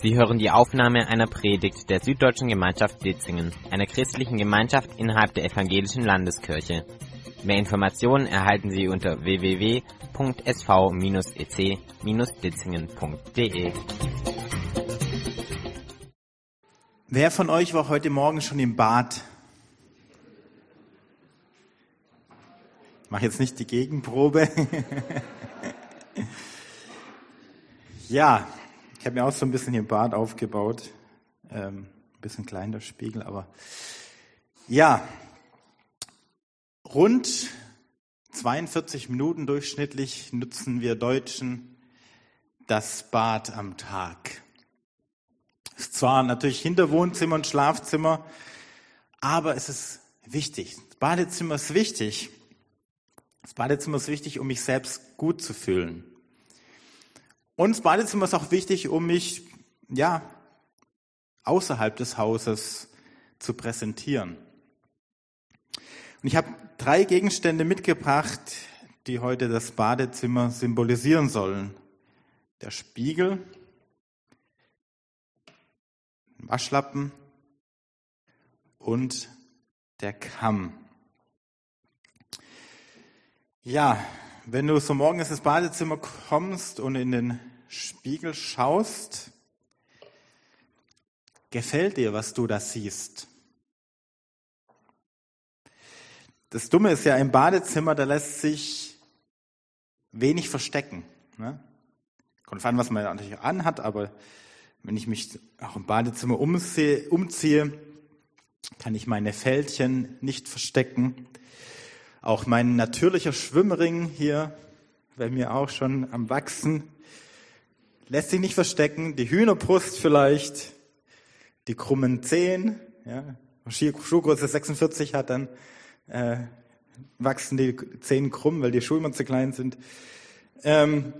Sie hören die Aufnahme einer Predigt der Süddeutschen Gemeinschaft Ditzingen, einer christlichen Gemeinschaft innerhalb der Evangelischen Landeskirche. Mehr Informationen erhalten Sie unter www.sv-ec-ditzingen.de. Wer von euch war heute Morgen schon im Bad? Ich mache jetzt nicht die Gegenprobe. ja, habe mir auch so ein bisschen hier Bad aufgebaut. Ähm, ein bisschen klein der Spiegel, aber ja, rund 42 Minuten durchschnittlich nutzen wir Deutschen das Bad am Tag. Ist zwar natürlich hinter Wohnzimmer und Schlafzimmer, aber es ist wichtig. Das Badezimmer ist wichtig. Das Badezimmer ist wichtig, um mich selbst gut zu fühlen. Und das Badezimmer ist auch wichtig, um mich, ja, außerhalb des Hauses zu präsentieren. Und ich habe drei Gegenstände mitgebracht, die heute das Badezimmer symbolisieren sollen. Der Spiegel, Waschlappen und der Kamm. Ja, wenn du so morgens ins Badezimmer kommst und in den Spiegel schaust, gefällt dir, was du da siehst? Das Dumme ist ja im Badezimmer, da lässt sich wenig verstecken. Ne? Kommt an, was man natürlich anhat, aber wenn ich mich auch im Badezimmer umsehe, umziehe, kann ich meine Fältchen nicht verstecken. Auch mein natürlicher Schwimmring hier, bei mir auch schon am Wachsen, lässt sich nicht verstecken. Die Hühnerbrust vielleicht, die krummen Zehen, ja. Schuhgröße 46 hat, dann äh, wachsen die Zehen krumm, weil die Schuhe immer zu klein sind. Ähm,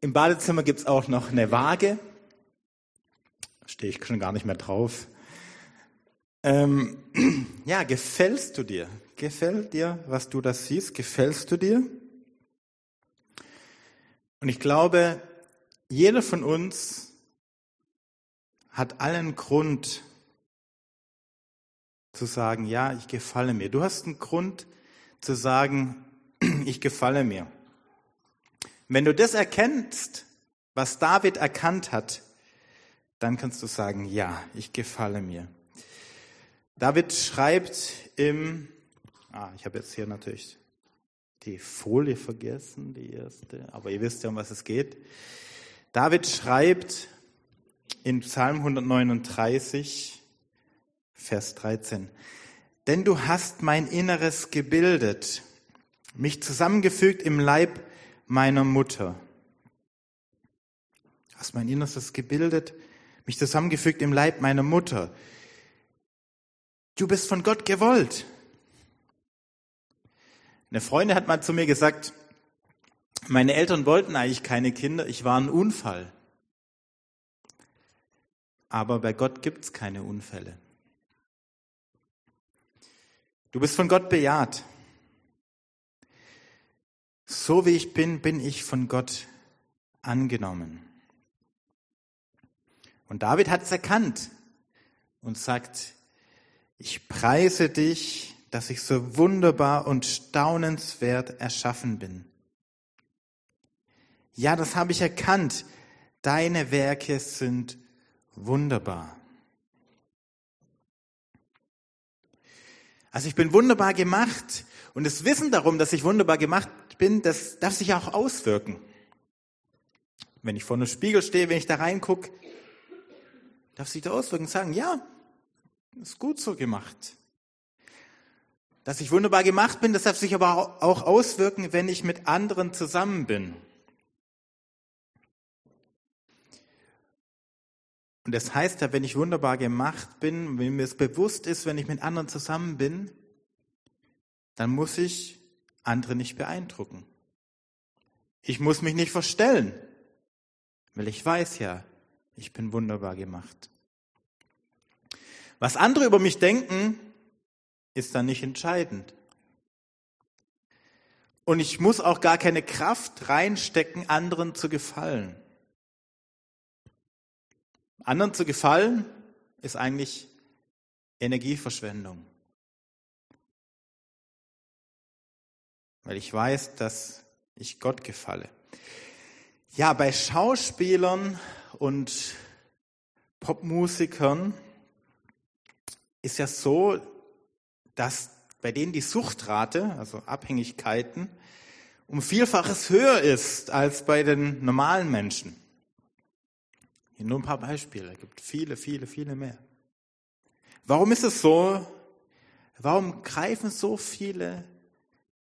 Im Badezimmer gibt's auch noch eine Waage. Stehe ich schon gar nicht mehr drauf. Ähm, ja, gefällst du dir? Gefällt dir, was du da siehst? Gefällst du dir? Und ich glaube, jeder von uns hat allen Grund zu sagen, ja, ich gefalle mir. Du hast einen Grund zu sagen, ich gefalle mir. Wenn du das erkennst, was David erkannt hat, dann kannst du sagen, ja, ich gefalle mir. David schreibt im Ah, ich habe jetzt hier natürlich die Folie vergessen, die erste, aber ihr wisst ja, um was es geht. David schreibt in Psalm 139, Vers 13, denn du hast mein Inneres gebildet, mich zusammengefügt im Leib meiner Mutter. Hast mein Inneres gebildet, mich zusammengefügt im Leib meiner Mutter. Du bist von Gott gewollt. Eine Freundin hat mal zu mir gesagt, meine Eltern wollten eigentlich keine Kinder, ich war ein Unfall. Aber bei Gott gibt es keine Unfälle. Du bist von Gott bejaht. So wie ich bin, bin ich von Gott angenommen. Und David hat es erkannt und sagt, ich preise dich, dass ich so wunderbar und staunenswert erschaffen bin. Ja, das habe ich erkannt. Deine Werke sind wunderbar. Also ich bin wunderbar gemacht und das Wissen darum, dass ich wunderbar gemacht bin, das darf sich auch auswirken. Wenn ich vor einem Spiegel stehe, wenn ich da reingucke, darf sich da auswirken und sagen, ja, ist gut so gemacht. Dass ich wunderbar gemacht bin, das darf sich aber auch auswirken, wenn ich mit anderen zusammen bin. Und das heißt ja, wenn ich wunderbar gemacht bin, wenn mir es bewusst ist, wenn ich mit anderen zusammen bin, dann muss ich andere nicht beeindrucken. Ich muss mich nicht verstellen, weil ich weiß ja, ich bin wunderbar gemacht. Was andere über mich denken, ist dann nicht entscheidend. Und ich muss auch gar keine Kraft reinstecken, anderen zu gefallen. Anderen zu gefallen ist eigentlich Energieverschwendung. Weil ich weiß, dass ich Gott gefalle. Ja, bei Schauspielern und Popmusikern ist ja so, dass bei denen die Suchtrate, also Abhängigkeiten, um Vielfaches höher ist als bei den normalen Menschen. Nur ein paar Beispiele. Es gibt viele, viele, viele mehr. Warum ist es so? Warum greifen so viele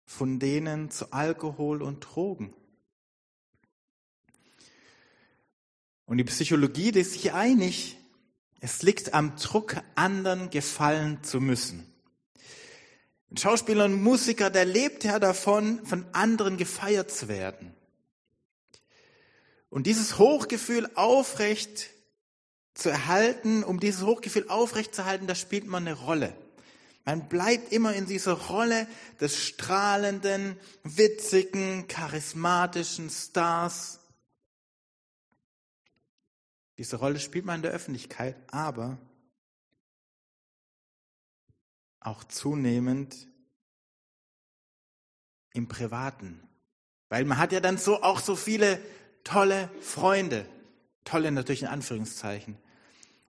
von denen zu Alkohol und Drogen? Und die Psychologie ist sich einig, es liegt am Druck, anderen gefallen zu müssen. Ein Schauspieler und Musiker, der lebt ja davon, von anderen gefeiert zu werden. Und dieses Hochgefühl aufrecht zu erhalten, um dieses Hochgefühl aufrecht zu erhalten, da spielt man eine Rolle. Man bleibt immer in dieser Rolle des strahlenden, witzigen, charismatischen Stars. Diese Rolle spielt man in der Öffentlichkeit, aber auch zunehmend im Privaten. Weil man hat ja dann so auch so viele tolle Freunde. Tolle natürlich in Anführungszeichen.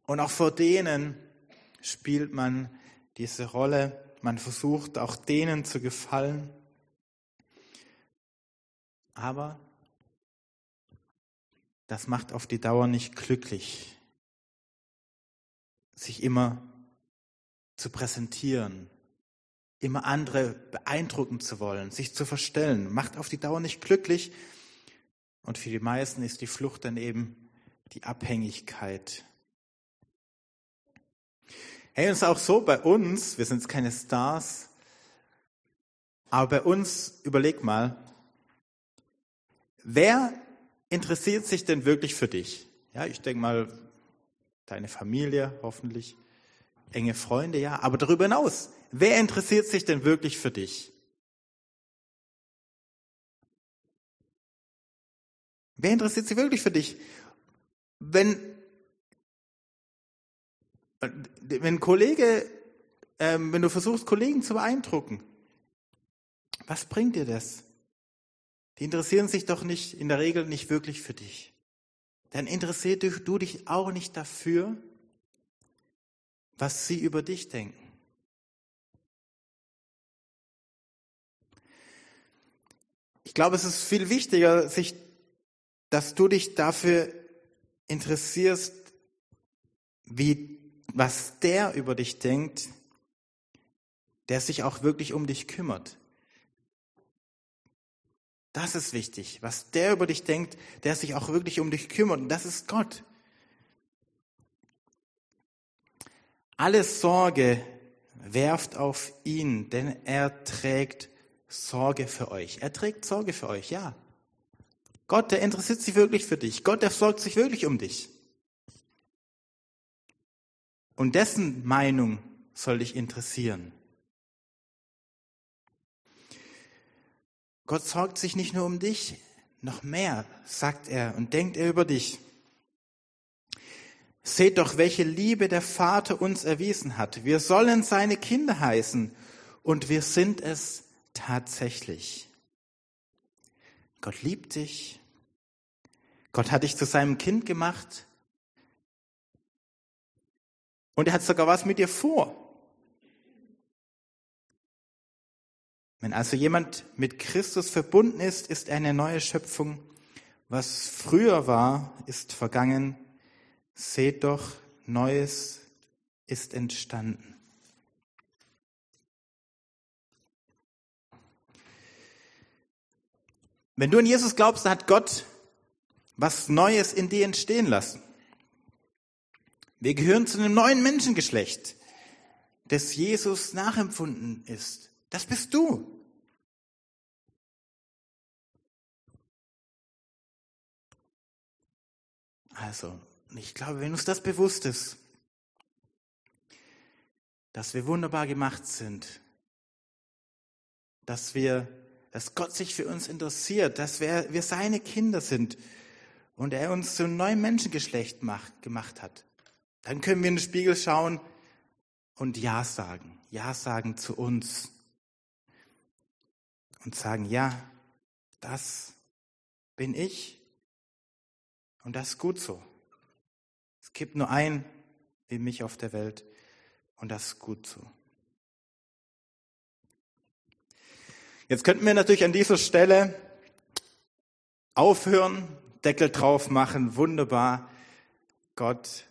Und auch vor denen spielt man diese Rolle. Man versucht auch denen zu gefallen. Aber das macht auf die Dauer nicht glücklich, sich immer zu präsentieren, immer andere beeindrucken zu wollen, sich zu verstellen, macht auf die Dauer nicht glücklich, und für die meisten ist die Flucht dann eben die Abhängigkeit. Hey, ist auch so bei uns, wir sind keine Stars, aber bei uns, überleg mal, wer interessiert sich denn wirklich für dich? Ja, ich denke mal, deine Familie hoffentlich, enge Freunde, ja, aber darüber hinaus, wer interessiert sich denn wirklich für dich? Wer interessiert sich wirklich für dich? Wenn, wenn Kollege, ähm, wenn du versuchst, Kollegen zu beeindrucken, was bringt dir das? Die interessieren sich doch nicht, in der Regel nicht wirklich für dich. Dann interessiert du dich auch nicht dafür, was sie über dich denken. Ich glaube, es ist viel wichtiger, sich dass du dich dafür interessierst, wie, was der über dich denkt, der sich auch wirklich um dich kümmert. Das ist wichtig, was der über dich denkt, der sich auch wirklich um dich kümmert. Und das ist Gott. Alle Sorge werft auf ihn, denn er trägt Sorge für euch. Er trägt Sorge für euch, ja. Gott, der interessiert sich wirklich für dich. Gott, der sorgt sich wirklich um dich. Und dessen Meinung soll dich interessieren. Gott sorgt sich nicht nur um dich, noch mehr, sagt er und denkt er über dich. Seht doch, welche Liebe der Vater uns erwiesen hat. Wir sollen seine Kinder heißen und wir sind es tatsächlich. Gott liebt dich. Gott hat dich zu seinem Kind gemacht. Und er hat sogar was mit dir vor. Wenn also jemand mit Christus verbunden ist, ist eine neue Schöpfung. Was früher war, ist vergangen. Seht doch, Neues ist entstanden. Wenn du an Jesus glaubst, dann hat Gott was Neues in dir entstehen lassen. Wir gehören zu einem neuen Menschengeschlecht, das Jesus nachempfunden ist. Das bist du. Also, ich glaube, wenn uns das bewusst ist, dass wir wunderbar gemacht sind, dass wir dass Gott sich für uns interessiert, dass wir, wir seine Kinder sind und er uns zu einem neuen Menschengeschlecht macht, gemacht hat, dann können wir in den Spiegel schauen und Ja sagen. Ja sagen zu uns. Und sagen, ja, das bin ich. Und das ist gut so. Es gibt nur ein wie mich auf der Welt. Und das ist gut so. Jetzt könnten wir natürlich an dieser Stelle aufhören, Deckel drauf machen, wunderbar. Gott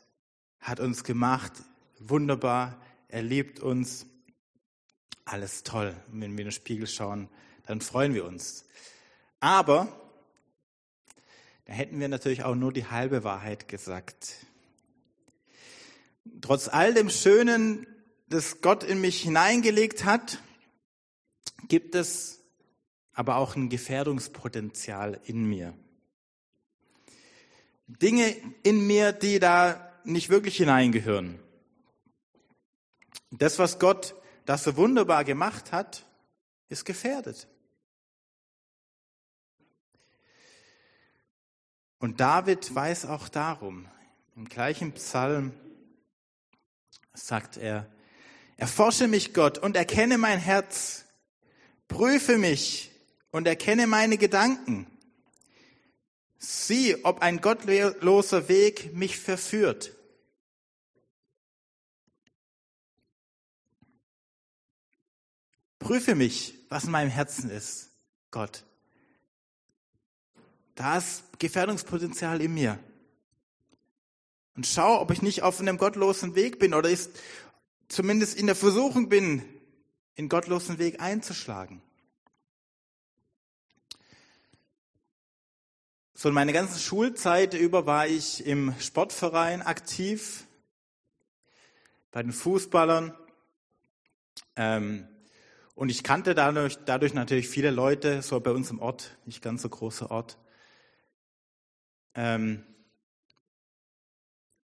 hat uns gemacht, wunderbar, er liebt uns, alles toll. Und wenn wir in den Spiegel schauen, dann freuen wir uns. Aber da hätten wir natürlich auch nur die halbe Wahrheit gesagt. Trotz all dem Schönen, das Gott in mich hineingelegt hat, gibt es aber auch ein Gefährdungspotenzial in mir. Dinge in mir, die da nicht wirklich hineingehören. Das, was Gott das so wunderbar gemacht hat, ist gefährdet. Und David weiß auch darum. Im gleichen Psalm sagt er, erforsche mich Gott und erkenne mein Herz, prüfe mich und erkenne meine Gedanken. Sieh, ob ein gottloser Weg mich verführt. Prüfe mich, was in meinem Herzen ist, Gott. Da ist Gefährdungspotenzial in mir. Und schau, ob ich nicht auf einem gottlosen Weg bin oder ist zumindest in der Versuchung bin, in gottlosen Weg einzuschlagen. So meine ganze Schulzeit über war ich im Sportverein aktiv, bei den Fußballern. Ähm, und ich kannte dadurch, dadurch natürlich viele Leute, so bei uns im Ort, nicht ganz so großer Ort. Ähm,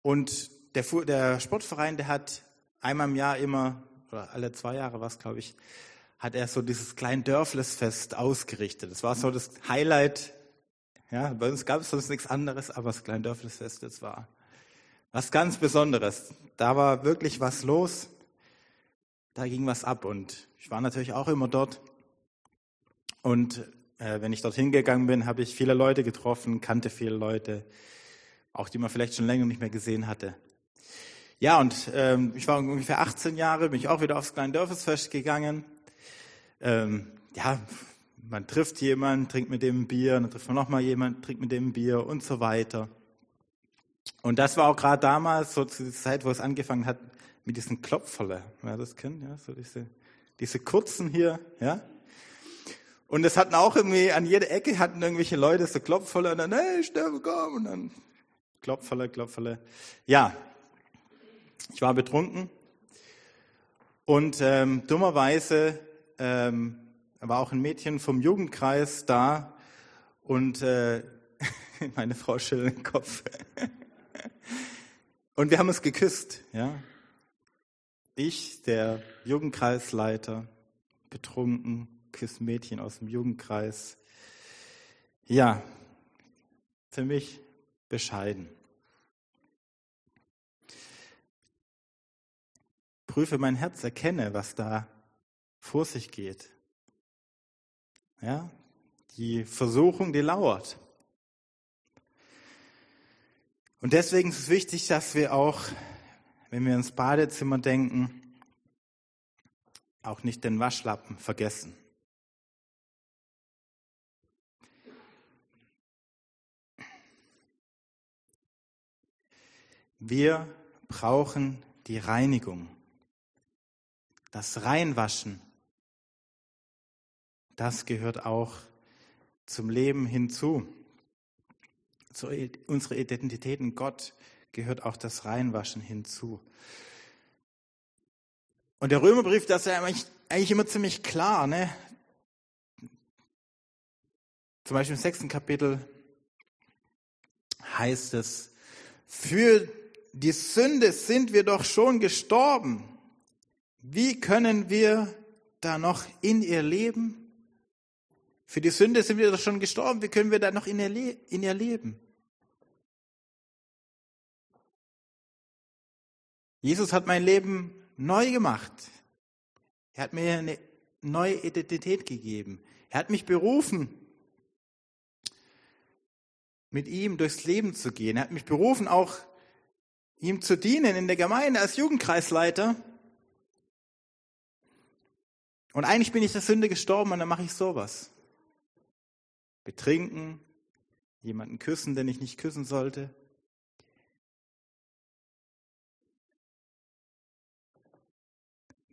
und der, der Sportverein, der hat einmal im Jahr immer, oder alle zwei Jahre was, glaube ich, hat er so dieses kleine Dörflesfest ausgerichtet. Das war so das Highlight. Ja, bei uns gab es sonst nichts anderes, aber das kleine Dörflesfest, das war was ganz Besonderes. Da war wirklich was los. Da ging was ab und ich war natürlich auch immer dort. Und äh, wenn ich dorthin gegangen bin, habe ich viele Leute getroffen, kannte viele Leute, auch die man vielleicht schon länger nicht mehr gesehen hatte. Ja, und ähm, ich war ungefähr 18 Jahre, bin ich auch wieder aufs kleine Dörfersfest gegangen. Ähm, ja, man trifft jemanden, trinkt mit dem ein Bier, dann trifft man nochmal jemanden, trinkt mit dem ein Bier und so weiter. Und das war auch gerade damals, so zu der Zeit, wo es angefangen hat, mit diesen Klopferle. Wer das kennt, ja, so diese, diese kurzen hier, ja. Und es hatten auch irgendwie, an jeder Ecke hatten irgendwelche Leute so Klopferle und dann, hey, Stefan, komm, und dann Klopferle, Klopferle. Ja, ich war betrunken und ähm, dummerweise ähm, war auch ein Mädchen vom Jugendkreis da und äh, meine Frau schüttelt den Kopf. und wir haben uns geküsst, ja. Ich, der Jugendkreisleiter, betrunken, küsst Mädchen aus dem Jugendkreis. Ja, für mich bescheiden. Prüfe mein Herz, erkenne, was da vor sich geht. Ja, die Versuchung, die lauert. Und deswegen ist es wichtig, dass wir auch, wenn wir ins Badezimmer denken, auch nicht den Waschlappen vergessen. Wir brauchen die Reinigung, das Reinwaschen. Das gehört auch zum Leben hinzu. Zu unserer Identität in Gott gehört auch das Reinwaschen hinzu. Und der Römerbrief, das ist ja eigentlich immer ziemlich klar. Ne? Zum Beispiel im sechsten Kapitel heißt es, für die Sünde sind wir doch schon gestorben. Wie können wir da noch in ihr leben? Für die Sünde sind wir doch schon gestorben. Wie können wir da noch in ihr, Le in ihr leben? Jesus hat mein Leben neu gemacht. Er hat mir eine neue Identität gegeben. Er hat mich berufen, mit ihm durchs Leben zu gehen. Er hat mich berufen, auch ihm zu dienen in der Gemeinde als Jugendkreisleiter. Und eigentlich bin ich der Sünde gestorben und dann mache ich sowas. Betrinken, jemanden küssen, den ich nicht küssen sollte.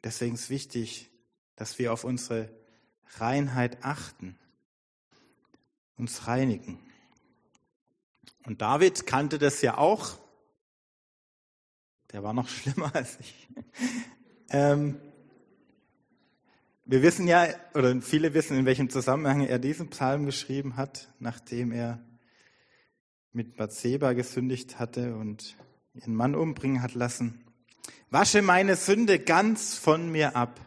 Deswegen ist wichtig, dass wir auf unsere Reinheit achten, uns reinigen. Und David kannte das ja auch. Der war noch schlimmer als ich. Ähm, wir wissen ja, oder viele wissen, in welchem Zusammenhang er diesen Psalm geschrieben hat, nachdem er mit Bathseba gesündigt hatte und ihren Mann umbringen hat lassen. Wasche meine Sünde ganz von mir ab.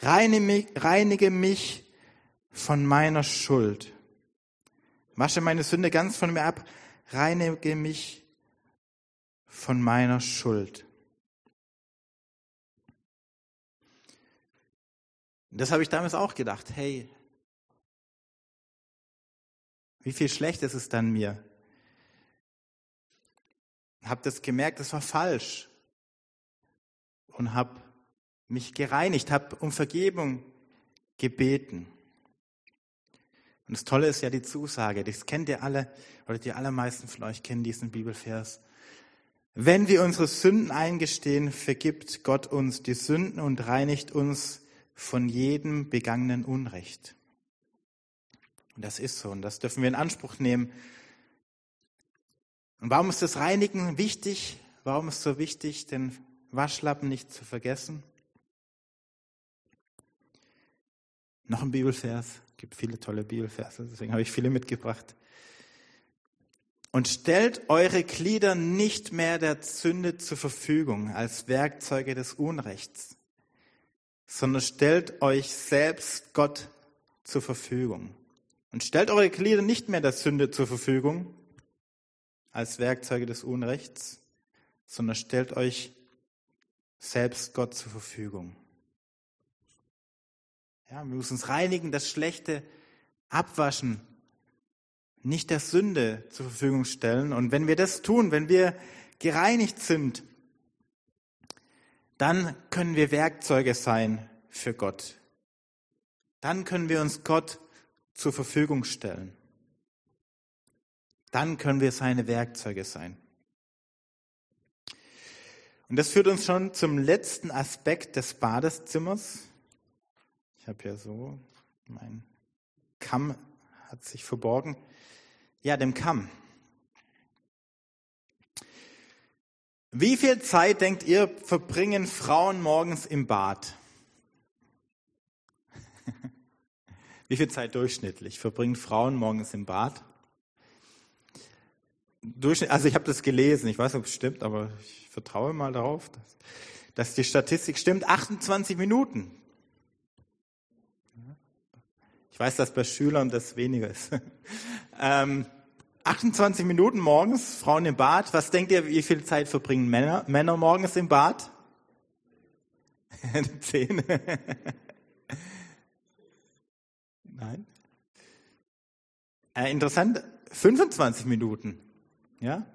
Reinige mich von meiner Schuld. Wasche meine Sünde ganz von mir ab. Reinige mich von meiner Schuld. Das habe ich damals auch gedacht. Hey, wie viel schlecht ist es dann mir? Habe das gemerkt, das war falsch und habe mich gereinigt, habe um Vergebung gebeten. Und das Tolle ist ja die Zusage, das kennt ihr alle, oder die allermeisten von euch kennen diesen Bibelvers. Wenn wir unsere Sünden eingestehen, vergibt Gott uns die Sünden und reinigt uns von jedem begangenen Unrecht. Und das ist so und das dürfen wir in Anspruch nehmen. Und warum ist das Reinigen wichtig? Warum ist es so wichtig, den Waschlappen nicht zu vergessen? Noch ein Bibelvers, es gibt viele tolle Bibelverse, deswegen habe ich viele mitgebracht. Und stellt eure Glieder nicht mehr der Sünde zur Verfügung als Werkzeuge des Unrechts, sondern stellt euch selbst Gott zur Verfügung. Und stellt eure Glieder nicht mehr der Sünde zur Verfügung als Werkzeuge des Unrechts, sondern stellt euch selbst Gott zur Verfügung. Ja, wir müssen uns reinigen, das Schlechte abwaschen, nicht der Sünde zur Verfügung stellen. Und wenn wir das tun, wenn wir gereinigt sind, dann können wir Werkzeuge sein für Gott. Dann können wir uns Gott zur Verfügung stellen. Dann können wir seine Werkzeuge sein. Und das führt uns schon zum letzten Aspekt des Badezimmers. Ich habe ja so, mein Kamm hat sich verborgen. Ja, dem Kamm. Wie viel Zeit, denkt ihr, verbringen Frauen morgens im Bad? Wie viel Zeit durchschnittlich verbringen Frauen morgens im Bad? Durchschnitt, also ich habe das gelesen, ich weiß nicht, ob es stimmt, aber ich vertraue mal darauf, dass, dass die Statistik stimmt. 28 Minuten. Ich weiß, dass bei Schülern das weniger ist. ähm, 28 Minuten morgens, Frauen im Bad. Was denkt ihr, wie viel Zeit verbringen Männer, Männer morgens im Bad? Zehn. Nein. Äh, interessant, 25 Minuten. Ja?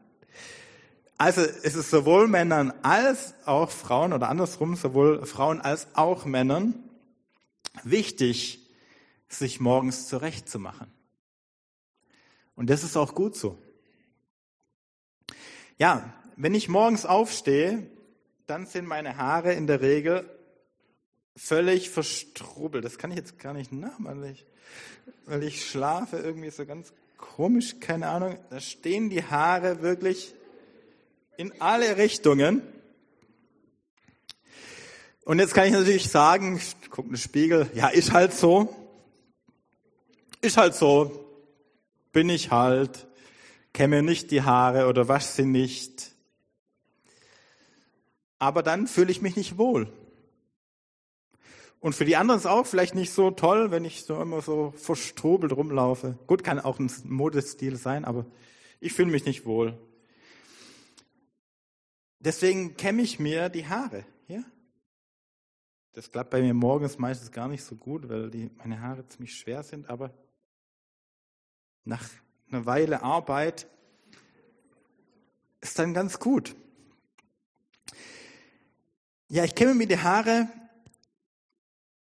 Also es ist sowohl Männern als auch Frauen oder andersrum, sowohl Frauen als auch Männern wichtig, sich morgens zurechtzumachen. Und das ist auch gut so. Ja, wenn ich morgens aufstehe, dann sind meine Haare in der Regel völlig verstrubbelt. Das kann ich jetzt gar nicht nachmachen, weil ich, weil ich schlafe irgendwie so ganz komisch, keine Ahnung. Da stehen die Haare wirklich in alle Richtungen. Und jetzt kann ich natürlich sagen, ich gucke in den Spiegel, ja, ist halt so. Ist halt so bin ich halt, kämme nicht die Haare oder wasche sie nicht. Aber dann fühle ich mich nicht wohl. Und für die anderen ist auch vielleicht nicht so toll, wenn ich so immer so verstrobelt rumlaufe. Gut, kann auch ein Modestil sein, aber ich fühle mich nicht wohl. deswegen kämme ich mir die Haare. Ja? Das klappt bei mir morgens meistens gar nicht so gut, weil die, meine Haare ziemlich schwer sind, aber nach einer Weile Arbeit ist dann ganz gut. Ja, ich kämme mir die Haare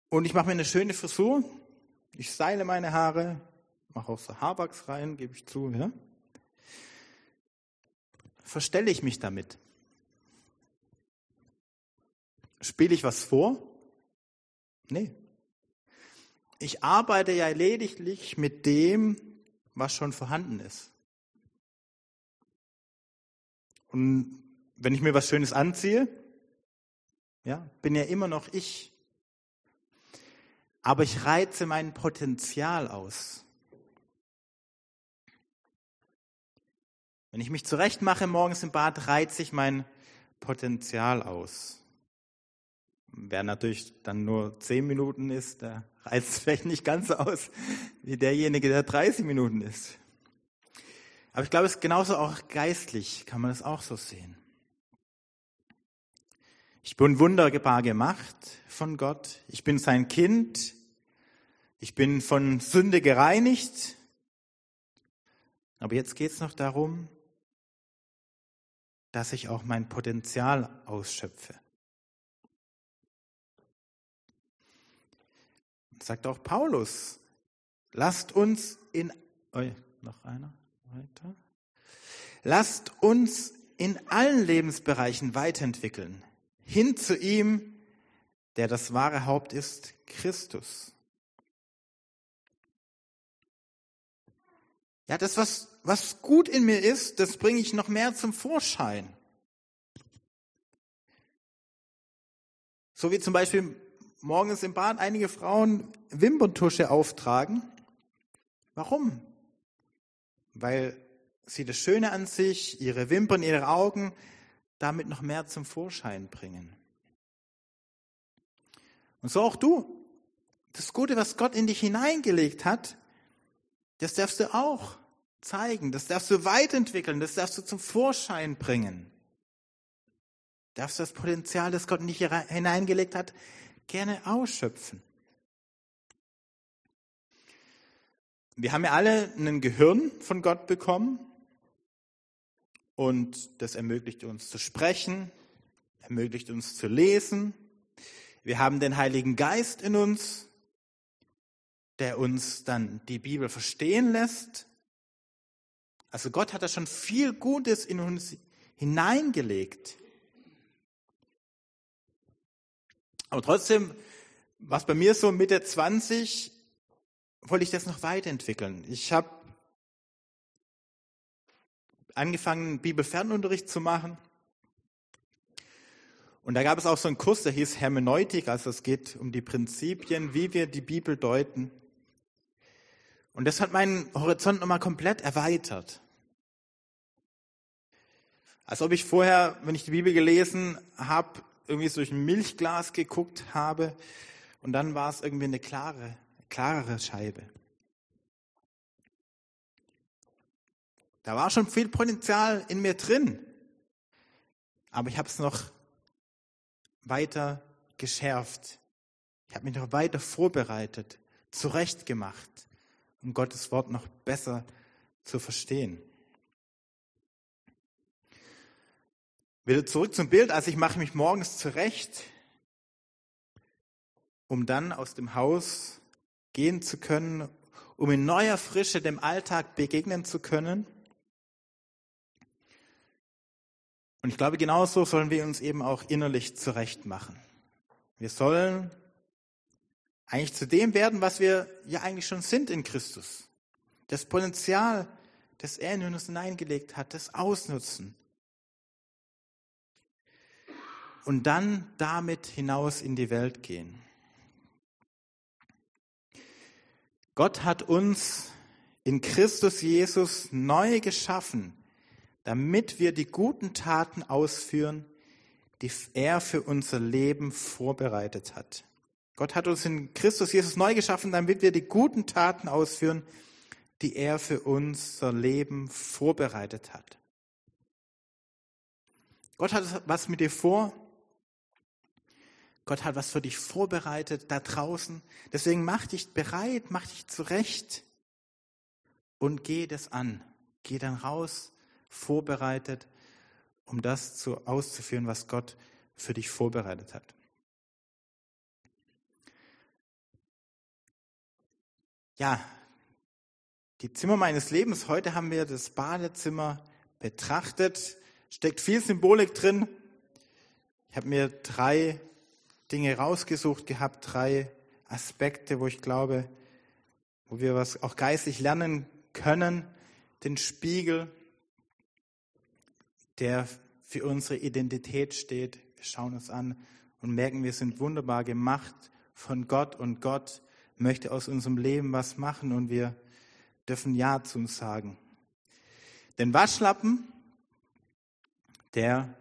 und ich mache mir eine schöne Frisur. Ich seile meine Haare, mache auch so Haarwachs rein, gebe ich zu. Ja? Verstelle ich mich damit? Spiele ich was vor? Nee. Ich arbeite ja lediglich mit dem, was schon vorhanden ist. Und wenn ich mir was Schönes anziehe, ja, bin ja immer noch ich. Aber ich reize mein Potenzial aus. Wenn ich mich zurechtmache morgens im Bad, reize ich mein Potenzial aus. Wer natürlich dann nur zehn Minuten ist, der reizt vielleicht nicht ganz so aus wie derjenige, der 30 Minuten ist. Aber ich glaube, es ist genauso auch geistlich, kann man das auch so sehen. Ich bin wunderbar gemacht von Gott. Ich bin sein Kind. Ich bin von Sünde gereinigt. Aber jetzt geht es noch darum, dass ich auch mein Potenzial ausschöpfe. Sagt auch Paulus, lasst uns in, oh, noch einer, weiter. Lasst uns in allen Lebensbereichen weiterentwickeln, hin zu ihm, der das wahre Haupt ist, Christus. Ja, das, was, was gut in mir ist, das bringe ich noch mehr zum Vorschein. So wie zum Beispiel morgens im Bad einige Frauen Wimperntusche auftragen. Warum? Weil sie das Schöne an sich, ihre Wimpern, ihre Augen damit noch mehr zum Vorschein bringen. Und so auch du. Das Gute, was Gott in dich hineingelegt hat, das darfst du auch zeigen, das darfst du weiterentwickeln, das darfst du zum Vorschein bringen. Darfst du das Potenzial, das Gott in dich hineingelegt hat, gerne ausschöpfen. Wir haben ja alle ein Gehirn von Gott bekommen und das ermöglicht uns zu sprechen, ermöglicht uns zu lesen. Wir haben den Heiligen Geist in uns, der uns dann die Bibel verstehen lässt. Also Gott hat da schon viel Gutes in uns hineingelegt. Aber trotzdem, was bei mir so Mitte 20, wollte ich das noch weiterentwickeln. Ich habe angefangen, Bibelfernunterricht zu machen. Und da gab es auch so einen Kurs, der hieß Hermeneutik, also es geht um die Prinzipien, wie wir die Bibel deuten. Und das hat meinen Horizont nochmal komplett erweitert. Als ob ich vorher, wenn ich die Bibel gelesen habe, irgendwie durch ein Milchglas geguckt habe und dann war es irgendwie eine klare, klarere Scheibe. Da war schon viel Potenzial in mir drin, aber ich habe es noch weiter geschärft. Ich habe mich noch weiter vorbereitet, zurechtgemacht, um Gottes Wort noch besser zu verstehen. Wieder zurück zum Bild, also ich mache mich morgens zurecht, um dann aus dem Haus gehen zu können, um in neuer Frische dem Alltag begegnen zu können. Und ich glaube, genauso sollen wir uns eben auch innerlich zurecht machen. Wir sollen eigentlich zu dem werden, was wir ja eigentlich schon sind in Christus. Das Potenzial, das er in uns hineingelegt hat, das ausnutzen und dann damit hinaus in die Welt gehen. Gott hat uns in Christus Jesus neu geschaffen, damit wir die guten Taten ausführen, die er für unser Leben vorbereitet hat. Gott hat uns in Christus Jesus neu geschaffen, damit wir die guten Taten ausführen, die er für unser Leben vorbereitet hat. Gott hat was mit dir vor. Gott hat was für dich vorbereitet da draußen. Deswegen mach dich bereit, mach dich zurecht und geh das an. Geh dann raus, vorbereitet, um das zu, auszuführen, was Gott für dich vorbereitet hat. Ja, die Zimmer meines Lebens. Heute haben wir das Badezimmer betrachtet. Steckt viel Symbolik drin. Ich habe mir drei Dinge rausgesucht gehabt, drei Aspekte, wo ich glaube, wo wir was auch geistlich lernen können. Den Spiegel, der für unsere Identität steht. Wir schauen uns an und merken, wir sind wunderbar gemacht von Gott und Gott möchte aus unserem Leben was machen und wir dürfen Ja zu uns sagen. Den Waschlappen, der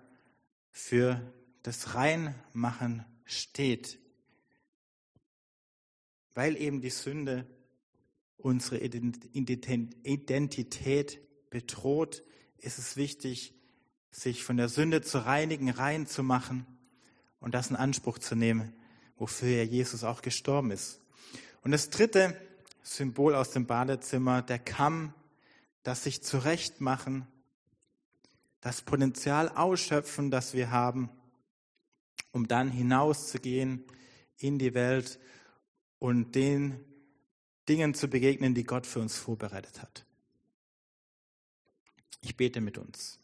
für das Reinmachen steht, weil eben die Sünde unsere Identität bedroht, ist es wichtig, sich von der Sünde zu reinigen, rein zu machen und das in Anspruch zu nehmen, wofür ja Jesus auch gestorben ist. Und das dritte Symbol aus dem Badezimmer, der Kamm, das sich zurechtmachen, das Potenzial ausschöpfen, das wir haben, um dann hinauszugehen in die Welt und den Dingen zu begegnen, die Gott für uns vorbereitet hat. Ich bete mit uns.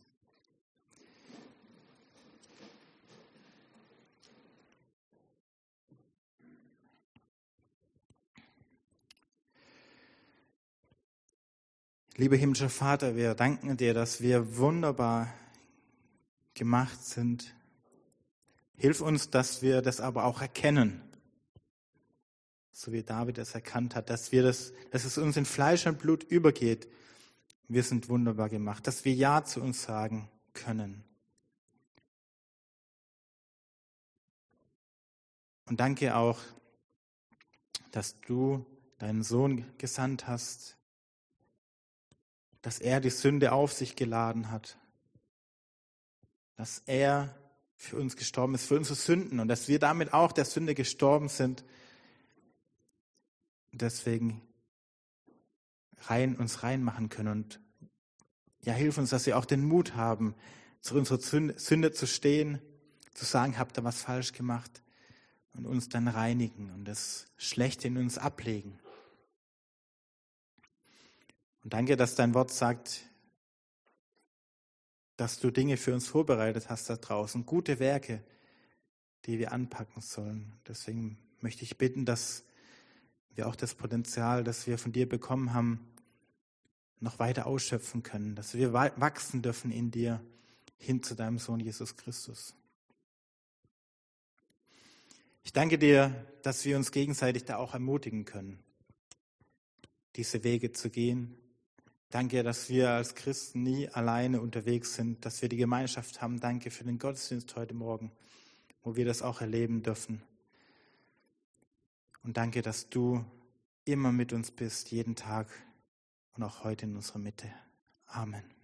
Lieber himmlischer Vater, wir danken dir, dass wir wunderbar gemacht sind. Hilf uns, dass wir das aber auch erkennen, so wie David es erkannt hat, dass wir das, dass es uns in Fleisch und Blut übergeht. Wir sind wunderbar gemacht, dass wir Ja zu uns sagen können. Und danke auch, dass du deinen Sohn gesandt hast, dass er die Sünde auf sich geladen hat, dass er für uns gestorben ist, für unsere Sünden und dass wir damit auch der Sünde gestorben sind. Deswegen rein, uns reinmachen können und ja, hilf uns, dass wir auch den Mut haben, zu unserer Sünde zu stehen, zu sagen, habt ihr was falsch gemacht und uns dann reinigen und das Schlechte in uns ablegen. Und danke, dass dein Wort sagt, dass du Dinge für uns vorbereitet hast da draußen, gute Werke, die wir anpacken sollen. Deswegen möchte ich bitten, dass wir auch das Potenzial, das wir von dir bekommen haben, noch weiter ausschöpfen können, dass wir wachsen dürfen in dir hin zu deinem Sohn Jesus Christus. Ich danke dir, dass wir uns gegenseitig da auch ermutigen können, diese Wege zu gehen, Danke, dass wir als Christen nie alleine unterwegs sind, dass wir die Gemeinschaft haben. Danke für den Gottesdienst heute Morgen, wo wir das auch erleben dürfen. Und danke, dass du immer mit uns bist, jeden Tag und auch heute in unserer Mitte. Amen.